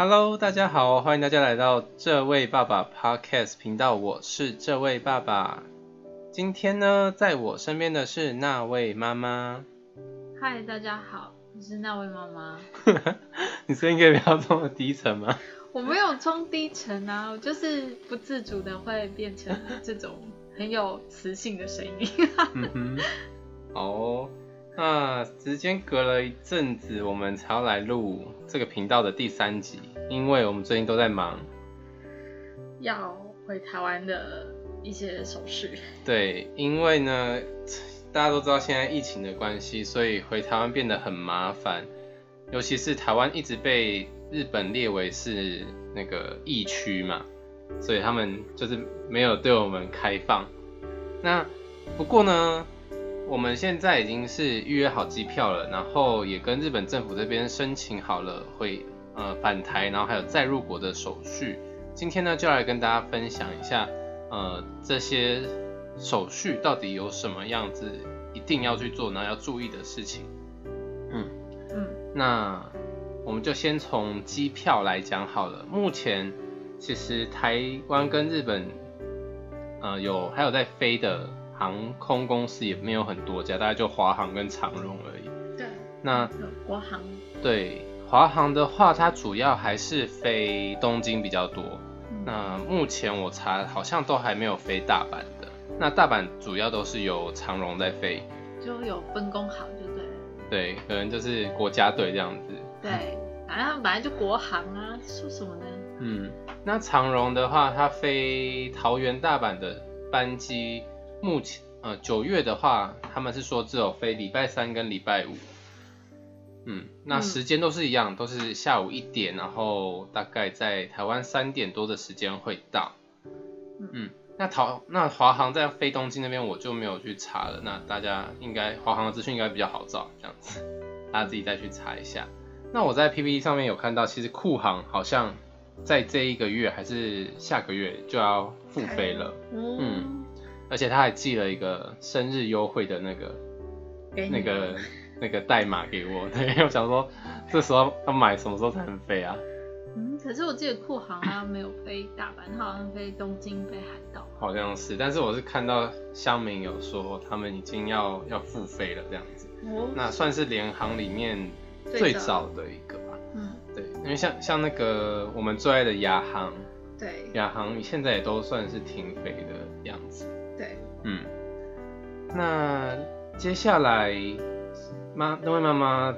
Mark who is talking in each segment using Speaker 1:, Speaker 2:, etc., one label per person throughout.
Speaker 1: Hello，大家好，欢迎大家来到这位爸爸 Podcast 频道，我是这位爸爸。今天呢，在我身边的是那位妈妈。
Speaker 2: 嗨，大家好，你是那位妈妈。
Speaker 1: 你声音可以不要这么低沉吗？
Speaker 2: 我没有装低沉啊，我就是不自主的会变成这种很有磁性的声音。
Speaker 1: 嗯哼，好哦。那时间隔了一阵子，我们才要来录这个频道的第三集，因为我们最近都在忙，
Speaker 2: 要回台湾的一些手续。
Speaker 1: 对，因为呢，大家都知道现在疫情的关系，所以回台湾变得很麻烦，尤其是台湾一直被日本列为是那个疫区嘛，所以他们就是没有对我们开放。那不过呢？我们现在已经是预约好机票了，然后也跟日本政府这边申请好了会呃返台，然后还有再入国的手续。今天呢就来跟大家分享一下呃这些手续到底有什么样子一定要去做，然后要注意的事情。嗯嗯，那我们就先从机票来讲好了。目前其实台湾跟日本呃有还有在飞的。航空公司也没有很多家，大概就华航跟长荣而已。
Speaker 2: 对，
Speaker 1: 那
Speaker 2: 国航。
Speaker 1: 对，华航的话，它主要还是飞东京比较多。那目前我查，好像都还没有飞大阪的。那大阪主要都是由长荣在飞，
Speaker 2: 就有分工好就对了。
Speaker 1: 对，可能就是国家队这样子。
Speaker 2: 对，反正本来就国航啊，说什么呢？
Speaker 1: 嗯，那长荣的话，它飞桃园大阪的班机。目前，呃，九月的话，他们是说只有飞礼拜三跟礼拜五，嗯，那时间都是一样，都是下午一点，然后大概在台湾三点多的时间会到，嗯，那桃那华航在飞东京那边我就没有去查了，那大家应该华航的资讯应该比较好找，这样子，大家自己再去查一下。那我在 PPT 上面有看到，其实酷航好像在这一个月还是下个月就要复飞了，嗯。而且他还寄了一个生日优惠的那个、那个、那个代码给我。对，我想说，这时候要买什么时候才能飞啊？
Speaker 2: 嗯，可是我记得酷航它没有飞大阪，它好像飞东京、飞海道。
Speaker 1: 好像是，但是我是看到乡民有说他们已经要要复飞了这样子。哦。那算是联航里面最早的一个吧。嗯。对，因为像像那个我们最爱的亚航，
Speaker 2: 对，
Speaker 1: 亚航现在也都算是停飞的样子。
Speaker 2: 对，
Speaker 1: 嗯，那接下来妈那位妈妈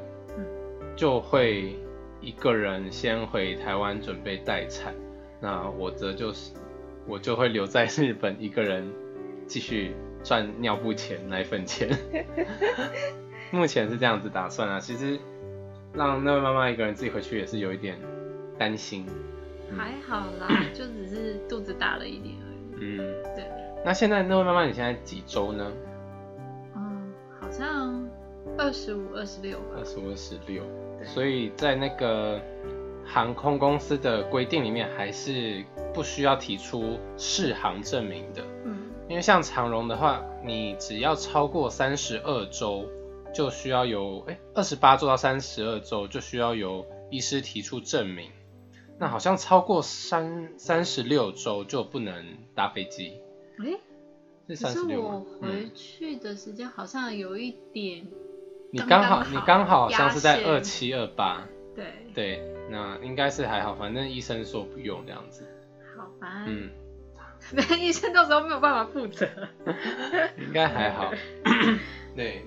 Speaker 1: 就会一个人先回台湾准备待产，那我则就是我就会留在日本一个人继续赚尿布钱、奶粉钱。目前是这样子打算啊，其实让那位妈妈一个人自己回去也是有一点担心。
Speaker 2: 还好啦，就只是肚子大了一点而已。嗯，对。
Speaker 1: 那现在那位妈妈，你现在几周呢？
Speaker 2: 嗯，好像二十五、二十六吧。
Speaker 1: 二十五、二十六。所以在那个航空公司的规定里面，还是不需要提出适航证明的。嗯。因为像长荣的话，你只要超过三十二周，就需要有哎二十八周到三十二周就需要有医师提出证明。那好像超过三三十六周就不能搭飞机。
Speaker 2: 哎，可是我回去的时间好像有一点，
Speaker 1: 你刚好你刚好像是在二七二八，
Speaker 2: 对。
Speaker 1: 对，那应该是还好，反正医生说不用这样子。
Speaker 2: 好吧，嗯，那医生到时候没有办法负责，
Speaker 1: 应该还好。对，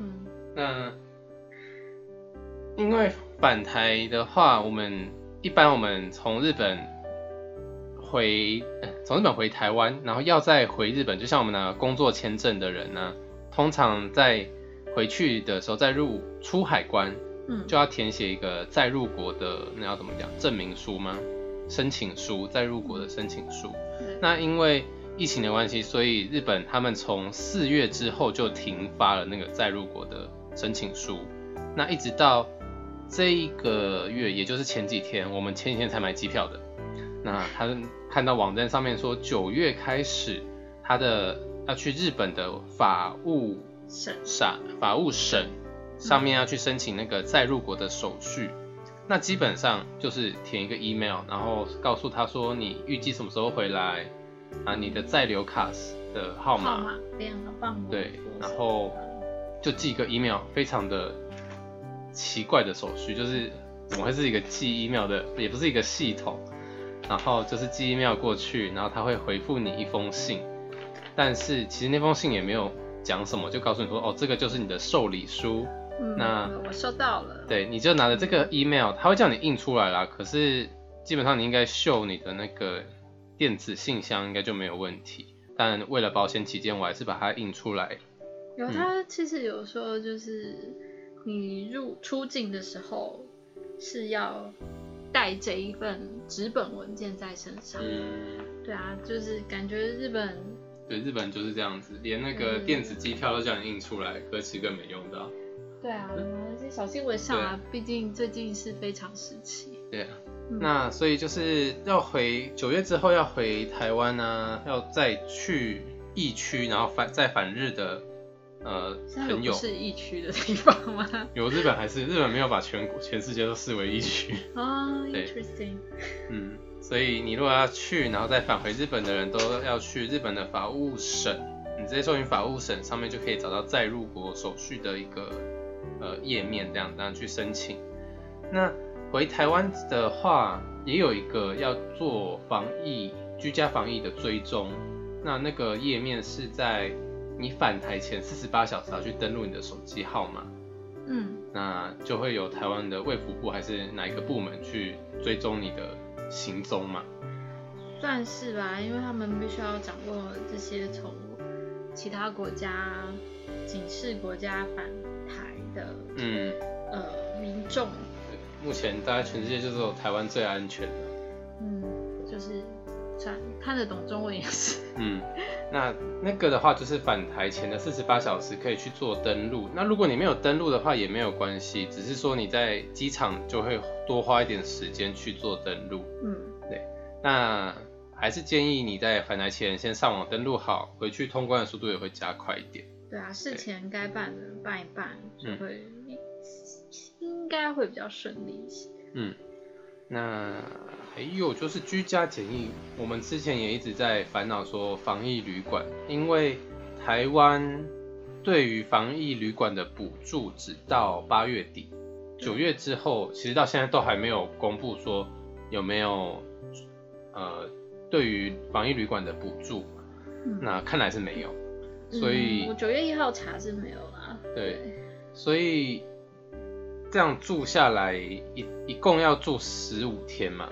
Speaker 1: 那因为返台的话，我们一般我们从日本。回从日本回台湾，然后要再回日本，就像我们的工作签证的人呢，通常在回去的时候再入出海关，嗯，就要填写一个再入国的那要怎么讲证明书吗？申请书，再入国的申请书。那因为疫情的关系，所以日本他们从四月之后就停发了那个再入国的申请书。那一直到这一个月，也就是前几天，我们前几天才买机票的。那他看到网站上面说，九月开始，他的要去日本的法务
Speaker 2: 省，
Speaker 1: 法务省上面要去申请那个再入国的手续。那基本上就是填一个 email，然后告诉他说你预计什么时候回来啊，你的在留卡的号码，
Speaker 2: 号码编号放
Speaker 1: 对，然后就寄一个 email，非常的奇怪的手续，就是怎么会是一个寄 email 的，也不是一个系统，然后就是寄 email 过去，然后他会回复你一封信，但是其实那封信也没有讲什么，就告诉你说哦，这个就是你的受理书。
Speaker 2: 嗯，
Speaker 1: 那
Speaker 2: 我收到了。
Speaker 1: 对，你就拿着这个 email，他会叫你印出来啦。可是基本上你应该秀你的那个电子信箱，应该就没有问题。但为了保险起见，我还是把它印出来。
Speaker 2: 有，他其实有时候，就是你入出境的时候是要带这一份纸本文件在身上。
Speaker 1: 嗯，
Speaker 2: 对啊，就是感觉日本，
Speaker 1: 对，日本就是这样子，连那个电子机票都叫你印出来，可其实根本没用到。
Speaker 2: 对啊，小新闻上啊，毕竟最近是非常时期。
Speaker 1: 对啊，那所以就是要回九月之后要回台湾呢，要再去疫区，然后返再返日的呃很有。
Speaker 2: 是疫区的地方吗？
Speaker 1: 有日本还是日本没有把全国全世界都视为疫区。
Speaker 2: 哦，interesting。
Speaker 1: 嗯，所以你如果要去，然后再返回日本的人都要去日本的法务省，你直接搜寻法务省上面就可以找到再入国手续的一个。呃，页面这样这样去申请。那回台湾的话，也有一个要做防疫居家防疫的追踪。那那个页面是在你返台前四十八小时要去登录你的手机号码。
Speaker 2: 嗯。
Speaker 1: 那就会有台湾的卫福部还是哪一个部门去追踪你的行踪嘛？
Speaker 2: 算是吧，因为他们必须要掌握这些从其他国家警示国家返台。的嗯呃民众，
Speaker 1: 目前大概全世界就是有台湾最安全的，
Speaker 2: 嗯，就是算看得懂中文也是，
Speaker 1: 嗯，那那个的话就是返台前的四十八小时可以去做登录，那如果你没有登录的话也没有关系，只是说你在机场就会多花一点时间去做登录，
Speaker 2: 嗯，
Speaker 1: 对，那还是建议你在返台前先上网登录好，回去通关的速度也会加快一点。
Speaker 2: 对啊，事前该办的办一办，就会应该会比较顺利一些。
Speaker 1: 嗯，那还有就是居家检疫，我们之前也一直在烦恼说防疫旅馆，因为台湾对于防疫旅馆的补助只到八月底，九月之后其实到现在都还没有公布说有没有呃对于防疫旅馆的补助，那看来是没有。所以，
Speaker 2: 我九月一号查是没有啦。
Speaker 1: 对，所以这样住下来一一共要住十五天嘛？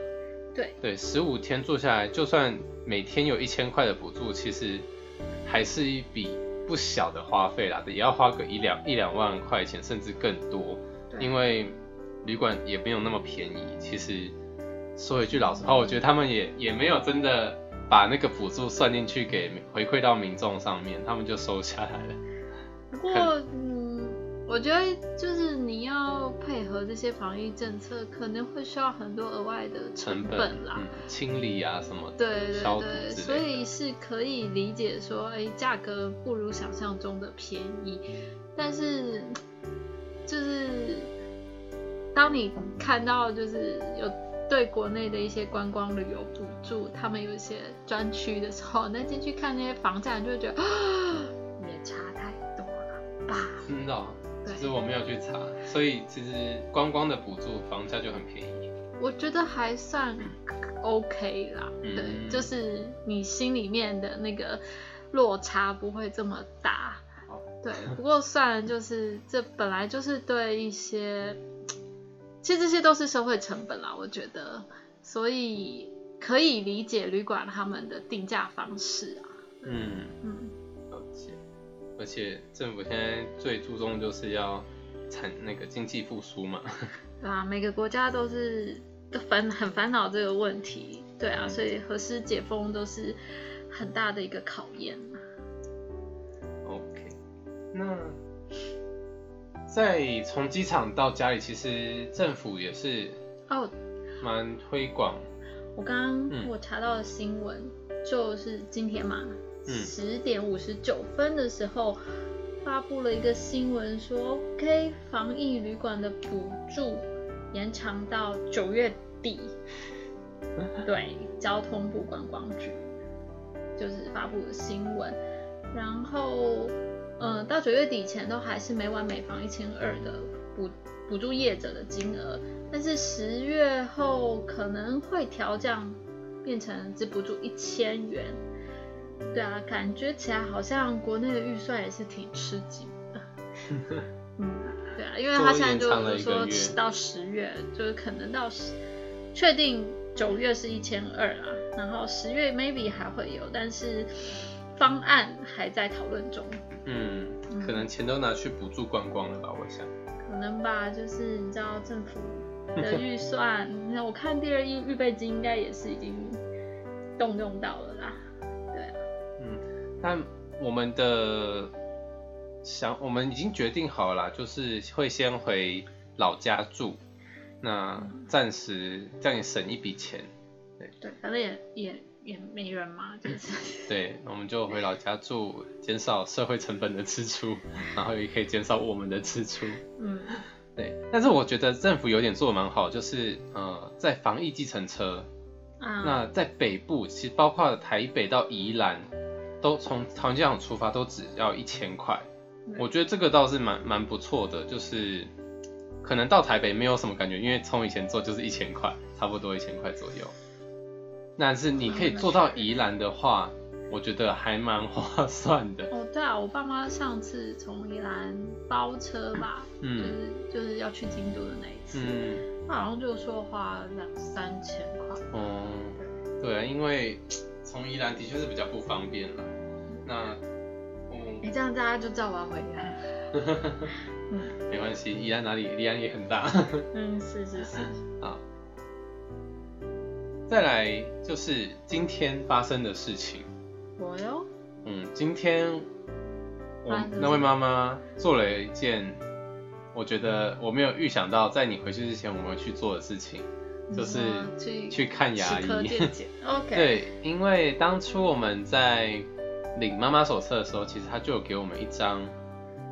Speaker 2: 对，
Speaker 1: 对，十五天做下来，就算每天有一千块的补助，其实还是一笔不小的花费啦，也要花个一两一两万块钱，甚至更多。因为旅馆也没有那么便宜。其实说一句老实话，我觉得他们也也没有真的。把那个补助算进去，给回馈到民众上面，他们就收下来了。
Speaker 2: 不过，嗯，我觉得就是你要配合这些防疫政策，可能会需要很多额外的成本啦，
Speaker 1: 清理啊什么，
Speaker 2: 对对对，所以是可以理解说，哎，价格不如想象中的便宜，但是就是当你看到就是有。对国内的一些观光旅游补助，他们有一些专区的时候，那进去看那些房价，就会觉得 也差太多了吧？
Speaker 1: 真的，其实我没有去查，所以其实观光的补助房价就很便宜。
Speaker 2: 我觉得还算 OK 啦，对，就是你心里面的那个落差不会这么大。对，不过算就是这本来就是对一些。其实这些都是社会成本啦，我觉得，所以可以理解旅馆他们的定价方式啊。
Speaker 1: 嗯嗯。而且政府现在最注重就是要产那个经济复苏嘛。
Speaker 2: 对啊，每个国家都是都烦很烦恼这个问题。对啊，所以何时解封都是很大的一个考验。
Speaker 1: OK，那。在从机场到家里，其实政府也是哦，蛮推广。
Speaker 2: 我刚刚我查到的新闻就是今天嘛，十点五十九分的时候发布了一个新闻，说 OK 防疫旅馆的补助延长到九月底。对，交通部观光局就是发布的新闻，然后，呃，到九月底前都还是每晚每房一千二的补补助业者的金额，但是十月后可能会调降，变成只补助一千元。对啊，感觉起来好像国内的预算也是挺吃紧的。嗯，对啊，因为他现在就是说到十月，就是可能到十确定。九月是一千二啊，然后十月 maybe 还会有，但是方案还在讨论中。
Speaker 1: 嗯，可能钱都拿去补助观光了吧，我想。
Speaker 2: 可能吧，就是你知道政府 的预算，那我看第二预预备金应该也是已经动用到了啦。
Speaker 1: 但我们的想，我们已经决定好了，就是会先回老家住。那暂时这样也省一笔钱，
Speaker 2: 对对，反正也也也没人嘛，就是。
Speaker 1: 对，我们就回老家住，减少社会成本的支出，然后也可以减少我们的支出。嗯，对。但是我觉得政府有点做的蛮好，就是呃，在防疫计程车，啊，那在北部其实包括台北到宜兰，都从桃园机场出发都只要一千块，我觉得这个倒是蛮蛮不错的，就是。可能到台北没有什么感觉，因为从以前做就是一千块，差不多一千块左右。但是你可以做到宜兰的话，我觉得还蛮划算的。
Speaker 2: 哦，对啊，我爸妈上次从宜兰包车吧，嗯，就是就是要去京都的那一次，嗯，好像就说花两三千块。哦，
Speaker 1: 对啊，因为从宜兰的确是比较不方便了。那，
Speaker 2: 嗯，你这样大家就知道我要回来。
Speaker 1: 没关系，宜兰哪里？宜兰也很大。
Speaker 2: 嗯，是是是。好，
Speaker 1: 再来就是今天发生的事情。
Speaker 2: 我哟。
Speaker 1: 嗯，今天我那位妈妈做了一件，我觉得我没有预想到，在你回去之前我们会去做的事情，就是去去看牙医。
Speaker 2: OK。
Speaker 1: 对，因为当初我们在领妈妈手册的时候，其实他就有给我们一张，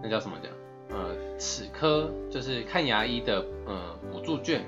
Speaker 1: 那叫什么讲？呃，齿科就是看牙医的呃补助券，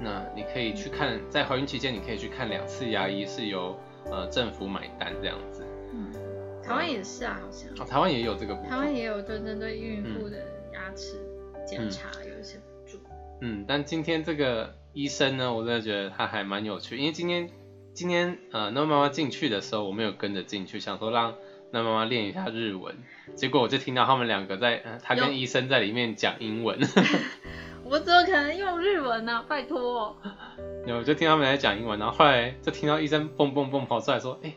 Speaker 1: 那你可以去看，在怀孕期间你可以去看两次牙医，是由呃政府买单这样子。
Speaker 2: 嗯，台湾也是啊，好像。
Speaker 1: 哦，台湾也有这个补助。
Speaker 2: 台湾也有对针对孕妇的牙齿检查有一些补助。
Speaker 1: 嗯，但今天这个医生呢，我真的觉得他还蛮有趣，因为今天今天呃那妈妈进去的时候，我没有跟着进去，想说让。那妈妈练一下日文，结果我就听到他们两个在，他跟医生在里面讲英文。
Speaker 2: 我怎么可能用日文呢？拜托。
Speaker 1: 有，就听他们在讲英文，然后后来就听到医生蹦蹦蹦跑出来说，哎，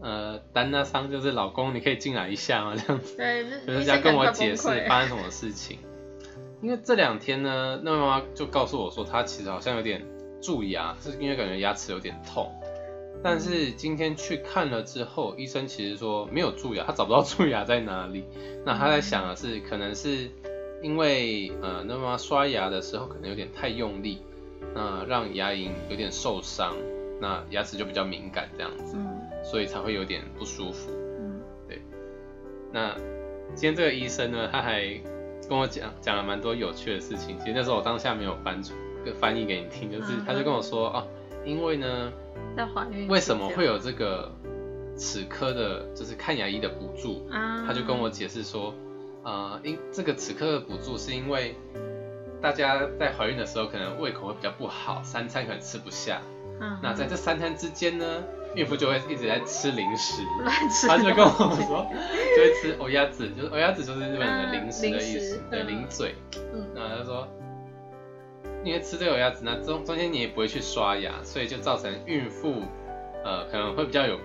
Speaker 1: 呃，丹娜桑就是老公，你可以进来一下吗？这样子。
Speaker 2: 对，
Speaker 1: 就是在跟我解释发生什么事情。因为这两天呢，那妈妈就告诉我说，她其实好像有点蛀牙，是因为感觉牙齿有点痛。但是今天去看了之后，医生其实说没有蛀牙，他找不到 蛀牙在哪里。那他在想的是，可能是因为呃，那么刷牙的时候可能有点太用力，那让牙龈有点受伤，那牙齿就比较敏感这样子，所以才会有点不舒服。嗯，对。那今天这个医生呢，他还跟我讲讲了蛮多有趣的事情。其实那时候我当下没有翻出翻译给你听，就是他就跟我说哦，因为呢。
Speaker 2: 在怀孕，
Speaker 1: 为什么会有这个齿科的，就是看牙医的补助？啊，他就跟我解释说，呃，因这个齿科的补助是因为大家在怀孕的时候可能胃口会比较不好，三餐可能吃不下。嗯，那在这三餐之间呢，孕妇就会一直在吃零食。他就跟我说，就会吃欧鸭子，就是欧鸭子就是日本的零食的意思，对，零嘴。嗯，那他说。因为吃这个牙齿，那中中间你也不会去刷牙，所以就造成孕妇，呃，可能会比较有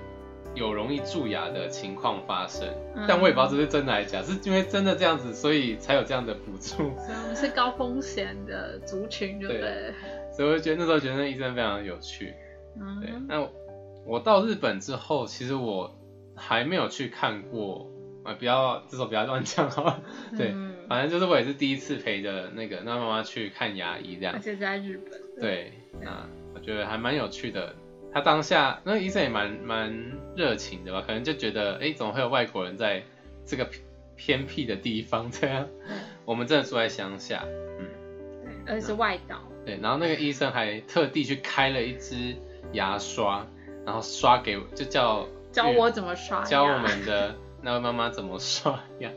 Speaker 1: 有容易蛀牙的情况发生。但我也不知道这是真的还是假，是因为真的这样子，所以才有这样的补助。
Speaker 2: 所以我们是高风险的族群，对不对？
Speaker 1: 所以我觉得那时候觉得那医生非常有趣。嗯。对。那我到日本之后，其实我还没有去看过，啊，不要这时候不要乱讲哈。对。反正就是我也是第一次陪着那个那妈妈去看牙医这样，
Speaker 2: 而且在日本。
Speaker 1: 对，那我觉得还蛮有趣的。他当下那个医生也蛮蛮热情的吧，可能就觉得哎，怎么会有外国人在这个偏僻的地方这样？我们真的住在乡下，
Speaker 2: 嗯，对，而且是外岛。
Speaker 1: 对，然后那个医生还特地去开了一支牙刷，然后刷给就叫
Speaker 2: 教我怎么刷，
Speaker 1: 教我们的 那位妈妈怎么刷牙，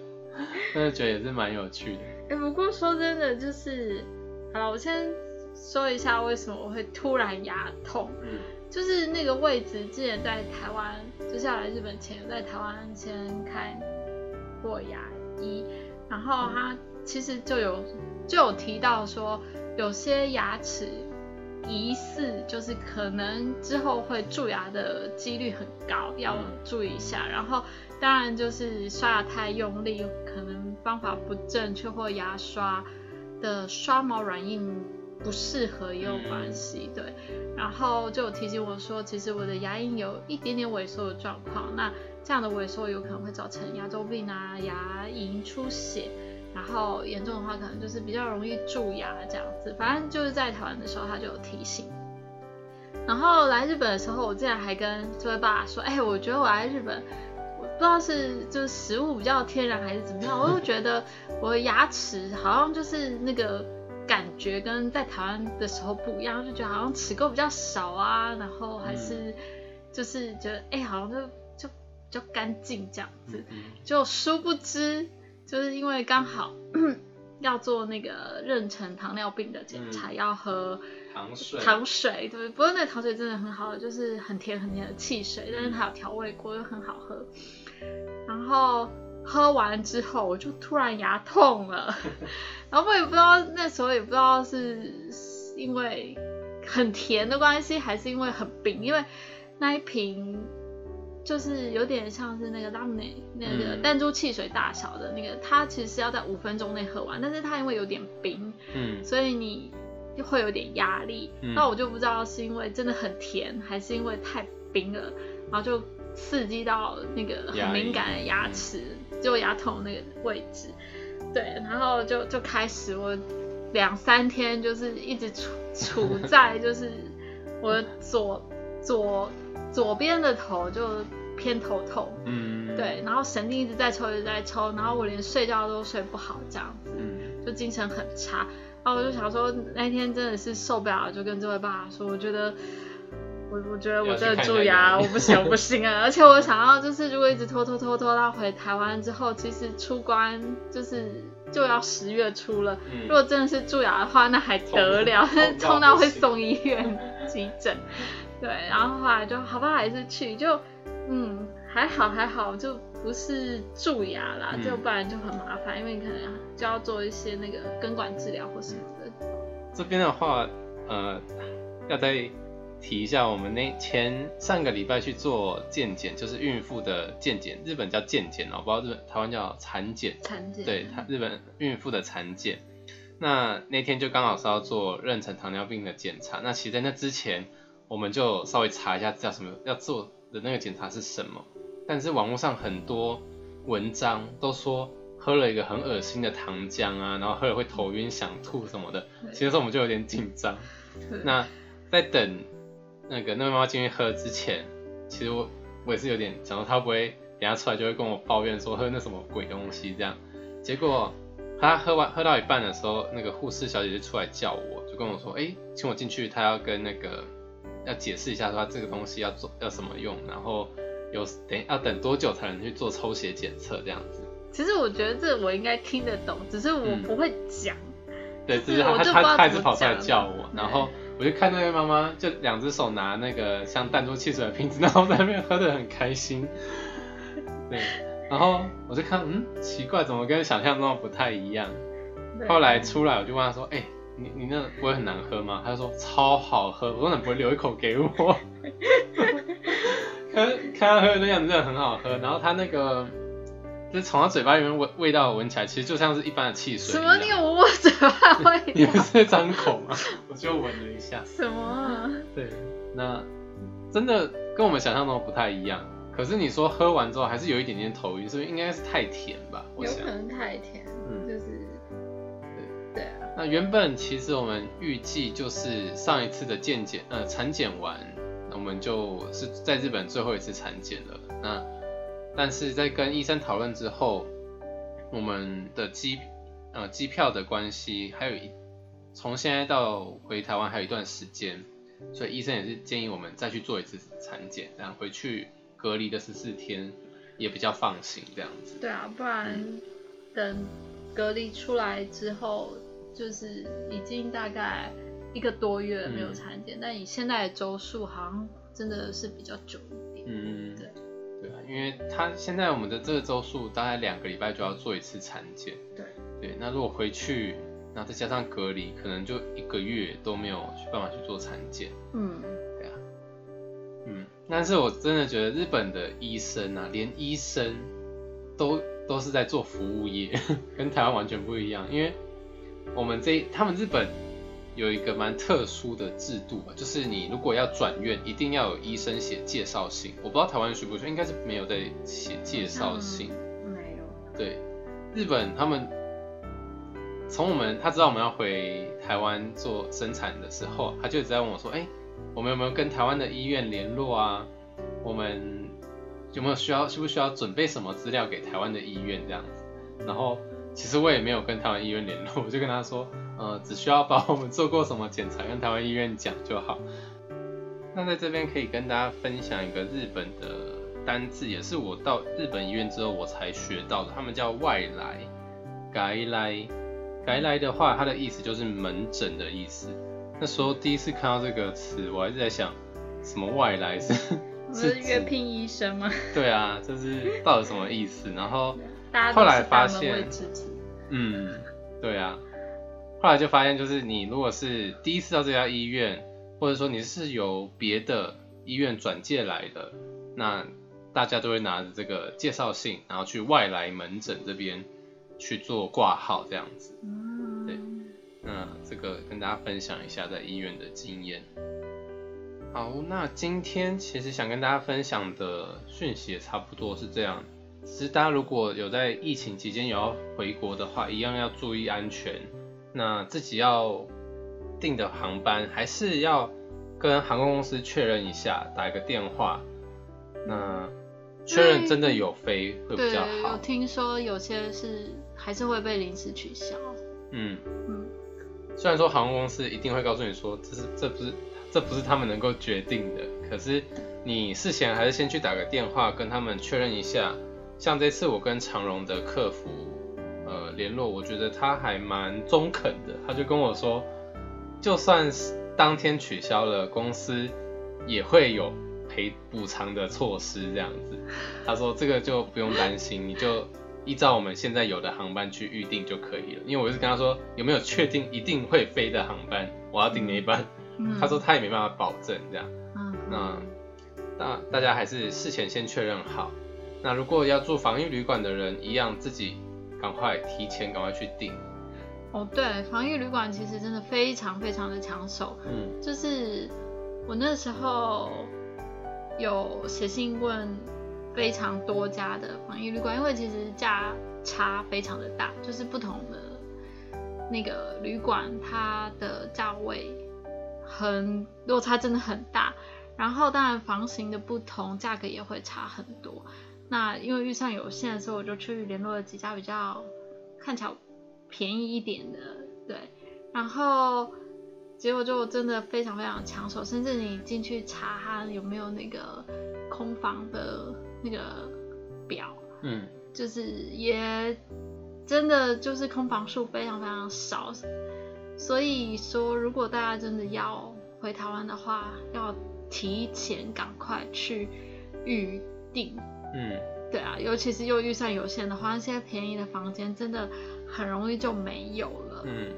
Speaker 1: 真的觉得也是蛮有趣的。
Speaker 2: 哎，不过说真的，就是好了，我先说一下为什么我会突然牙痛。嗯，就是那个位置之前在台湾，就下来日本前有在台湾先看过牙医，然后他其实就有就有提到说。有些牙齿疑似就是可能之后会蛀牙的几率很高，要注意一下。然后当然就是刷牙太用力，可能方法不正确或牙刷的刷毛软硬不适合也有关系。对，然后就有提醒我说，其实我的牙龈有一点点萎缩的状况，那这样的萎缩有可能会造成牙周病啊、牙龈出血。然后严重的话，可能就是比较容易蛀牙这样子。反正就是在台湾的时候，他就有提醒。然后来日本的时候，我竟然还跟这位爸爸说：“哎，我觉得我来日本，知道是就是食物比较天然还是怎么样，我就觉得我的牙齿好像就是那个感觉跟在台湾的时候不一样，就觉得好像齿垢比较少啊，然后还是就是觉得哎，好像就就比较干净这样子。就殊不知。”就是因为刚好 要做那个妊娠糖尿病的检查，要喝
Speaker 1: 糖水，
Speaker 2: 糖水对，不过那糖水真的很好，就是很甜很甜的汽水，但是它有调味过，又很好喝。然后喝完之后，我就突然牙痛了，然后我也不知道那时候也不知道是因为很甜的关系，还是因为很冰，因为那一瓶。就是有点像是那个 lemonade 那个弹珠汽水大小的那个，它其实是要在五分钟内喝完，但是它因为有点冰，嗯，所以你就会有点压力。那我就不知道是因为真的很甜，还是因为太冰了，然后就刺激到那个很敏感的牙齿，就牙痛那个位置。对，然后就就开始我两三天就是一直处处在就是我左 左。左边的头就偏头痛，嗯，对，然后神经一直在抽，一直在抽，然后我连睡觉都睡不好，这样子，嗯，就精神很差。然后我就想说，那天真的是受不了，就跟这位爸爸说，我觉得，我我觉得我真的蛀牙，我不行，我不 行啊！而且我想要，就是如果一直拖拖拖拖到回台湾之后，其实出关就是就要十月初了。如果真的是蛀牙的话，那还得了，痛到会送医院急诊。对，然后后来就好吧，还是去，就嗯还好还好，就不是蛀牙啦，就不然就很麻烦，因为你可能就要做一些那个根管治疗或什么的。
Speaker 1: 这边的话，呃，要再提一下，我们那前上个礼拜去做健检，就是孕妇的健检，日本叫健检哦，不知道日本台湾叫产检。
Speaker 2: 产检。
Speaker 1: 对，日本孕妇的产检。那那天就刚好是要做妊娠糖尿病的检查，那其实在那之前。我们就稍微查一下叫什么要做的那个检查是什么，但是网络上很多文章都说喝了一个很恶心的糖浆啊，然后喝了会头晕想吐什么的，其实我们就有点紧张。那在等那个那位妈妈进去喝之前，其实我我也是有点想说她不会等下出来就会跟我抱怨说喝那什么鬼东西这样，结果她喝完喝到一半的时候，那个护士小姐就出来叫我，就跟我说，哎，请我进去，她要跟那个。要解释一下，说这个东西要做要什么用，然后有等要等多久才能去做抽血检测这样子。
Speaker 2: 其实我觉得这我应该听得懂，只是我不会讲。
Speaker 1: 对，只是他他他还是跑出来叫我，然后我就看那位妈妈就两只手拿那个像弹珠汽水的瓶子，然后在那边喝的很开心。对，然后我就看，嗯，奇怪，怎么跟想象中不太一样？后来出来我就问他说，哎。你你那不会很难喝吗？他就说超好喝，我说你不会留一口给我？看看他喝的样子真的很好喝，然后他那个就从他嘴巴里面味味道闻起来，其实就像是一般的汽水。
Speaker 2: 什么？你有闻我嘴巴味？
Speaker 1: 你不是张口吗？我就闻了一下。
Speaker 2: 什么？
Speaker 1: 对，那真的跟我们想象中不太一样。可是你说喝完之后还是有一点点头晕，是不是应该是太甜吧？
Speaker 2: 有可能太甜，嗯，就是。
Speaker 1: 那原本其实我们预计就是上一次的健检，呃，产检完，我们就是在日本最后一次产检了。那但是在跟医生讨论之后，我们的机，呃，机票的关系，还有一从现在到回台湾还有一段时间，所以医生也是建议我们再去做一次产检，然后回去隔离的十四天也比较放心这样子。
Speaker 2: 对啊，不然等隔离出来之后，就是已经大概一个多月没有产检，但你现在的周数好像真的是比较久一点。嗯，对。
Speaker 1: 因为他现在我们的这个周数大概两个礼拜就要做一次产检。
Speaker 2: 对。
Speaker 1: 对，那如果回去。那再加上隔离，可能就一个月都没有办法去做产检。嗯，对啊，嗯，但是我真的觉得日本的医生啊，连医生都都是在做服务业，跟台湾完全不一样。因为我们这他们日本有一个蛮特殊的制度吧，就是你如果要转院，一定要有医生写介绍信。我不知道台湾需不需要，应该是没有在写介绍信。
Speaker 2: 没有。
Speaker 1: 对，日本他们。从我们他知道我们要回台湾做生产的时候，他就一直在问我说：“哎，我们有没有跟台湾的医院联络啊？我们有没有需要需不需要准备什么资料给台湾的医院这样子？”然后其实我也没有跟台湾医院联络，我就跟他说：“呃，只需要把我们做过什么检查跟台湾医院讲就好。”那在这边可以跟大家分享一个日本的单字，也是我到日本医院之后我才学到的，他们叫外来，改来。来来的话，它的意思就是门诊的意思。那时候第一次看到这个词，我还是在想，什么外来是 不
Speaker 2: 是约聘医生吗？
Speaker 1: 对啊，就是到底什么意思？然后 后来发现，嗯，对啊，后来就发现，就是你如果是第一次到这家医院，或者说你是由别的医院转介来的，那大家都会拿着这个介绍信，然后去外来门诊这边。去做挂号这样子，对，那这个跟大家分享一下在医院的经验。好，那今天其实想跟大家分享的讯息也差不多是这样。其实大家如果有在疫情期间有要回国的话，一样要注意安全。那自己要订的航班还是要跟航空公司确认一下，打一个电话。那确认真的有飞会比较好。
Speaker 2: 有听说有些是。还是会被临时取消。
Speaker 1: 嗯嗯，虽然说航空公司一定会告诉你说，这是这不是这不是他们能够决定的，可是你事前还是先去打个电话跟他们确认一下。像这次我跟长荣的客服呃联络，我觉得他还蛮中肯的，他就跟我说，就算是当天取消了，公司也会有赔补偿的措施这样子。他说这个就不用担心，你就。依照我们现在有的航班去预定就可以了，因为我是跟他说有没有确定一定会飞的航班，我要订哪一班，他说他也没办法保证这样。那那大家还是事前先确认好。那如果要住防疫旅馆的人，一样自己赶快提前赶快去订。
Speaker 2: 哦，对，防疫旅馆其实真的非常非常的抢手。嗯，就是我那时候有写信问。非常多家的防疫旅馆，因为其实价差非常的大，就是不同的那个旅馆，它的价位很落差真的很大。然后当然房型的不同，价格也会差很多。那因为预算有限所以，我就去联络了几家比较看起来便宜一点的，对。然后结果就真的非常非常抢手，甚至你进去查它有没有那个空房的。那个表，嗯，就是也真的就是空房数非常非常少，所以说如果大家真的要回台湾的话，要提前赶快去预定，嗯，对啊，尤其是又预算有限的话，那些便宜的房间真的很容易就没有了，
Speaker 1: 嗯，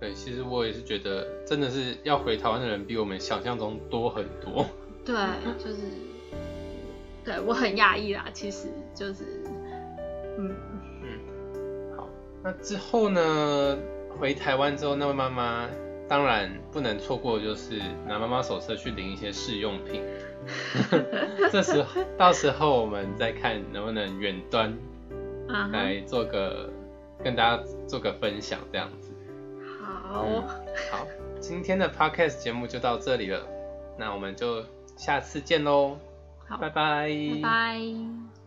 Speaker 1: 对，其实我也是觉得真的是要回台湾的人比我们想象中多很多，
Speaker 2: 对，就是。对我很讶异啦，其实就是，嗯
Speaker 1: 嗯，好，那之后呢？回台湾之后，那位妈妈当然不能错过，就是拿妈妈手册去领一些试用品。这时候，到时候我们再看能不能远端来做个跟大家做个分享，这样子。
Speaker 2: 好，
Speaker 1: 好，今天的 podcast 节目就到这里了，那我们就下次见喽。
Speaker 2: 好，
Speaker 1: 拜拜。
Speaker 2: 拜拜。